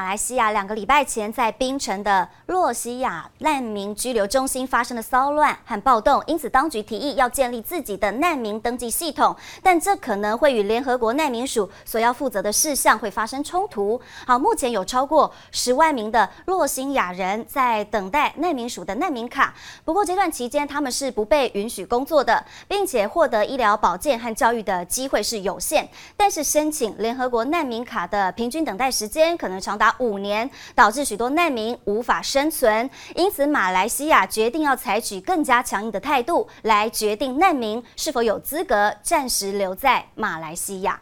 马来西亚两个礼拜前在槟城的洛西亚难民居留中心发生了骚乱和暴动，因此当局提议要建立自己的难民登记系统，但这可能会与联合国难民署所要负责的事项会发生冲突。好，目前有超过十万名的洛辛亚人在等待难民署的难民卡，不过这段期间他们是不被允许工作的，并且获得医疗保健和教育的机会是有限。但是申请联合国难民卡的平均等待时间可能长达五年，导致许多难民无法生存。因此，马来西亚决定要采取更加强硬的态度，来决定难民是否有资格暂时留在马来西亚。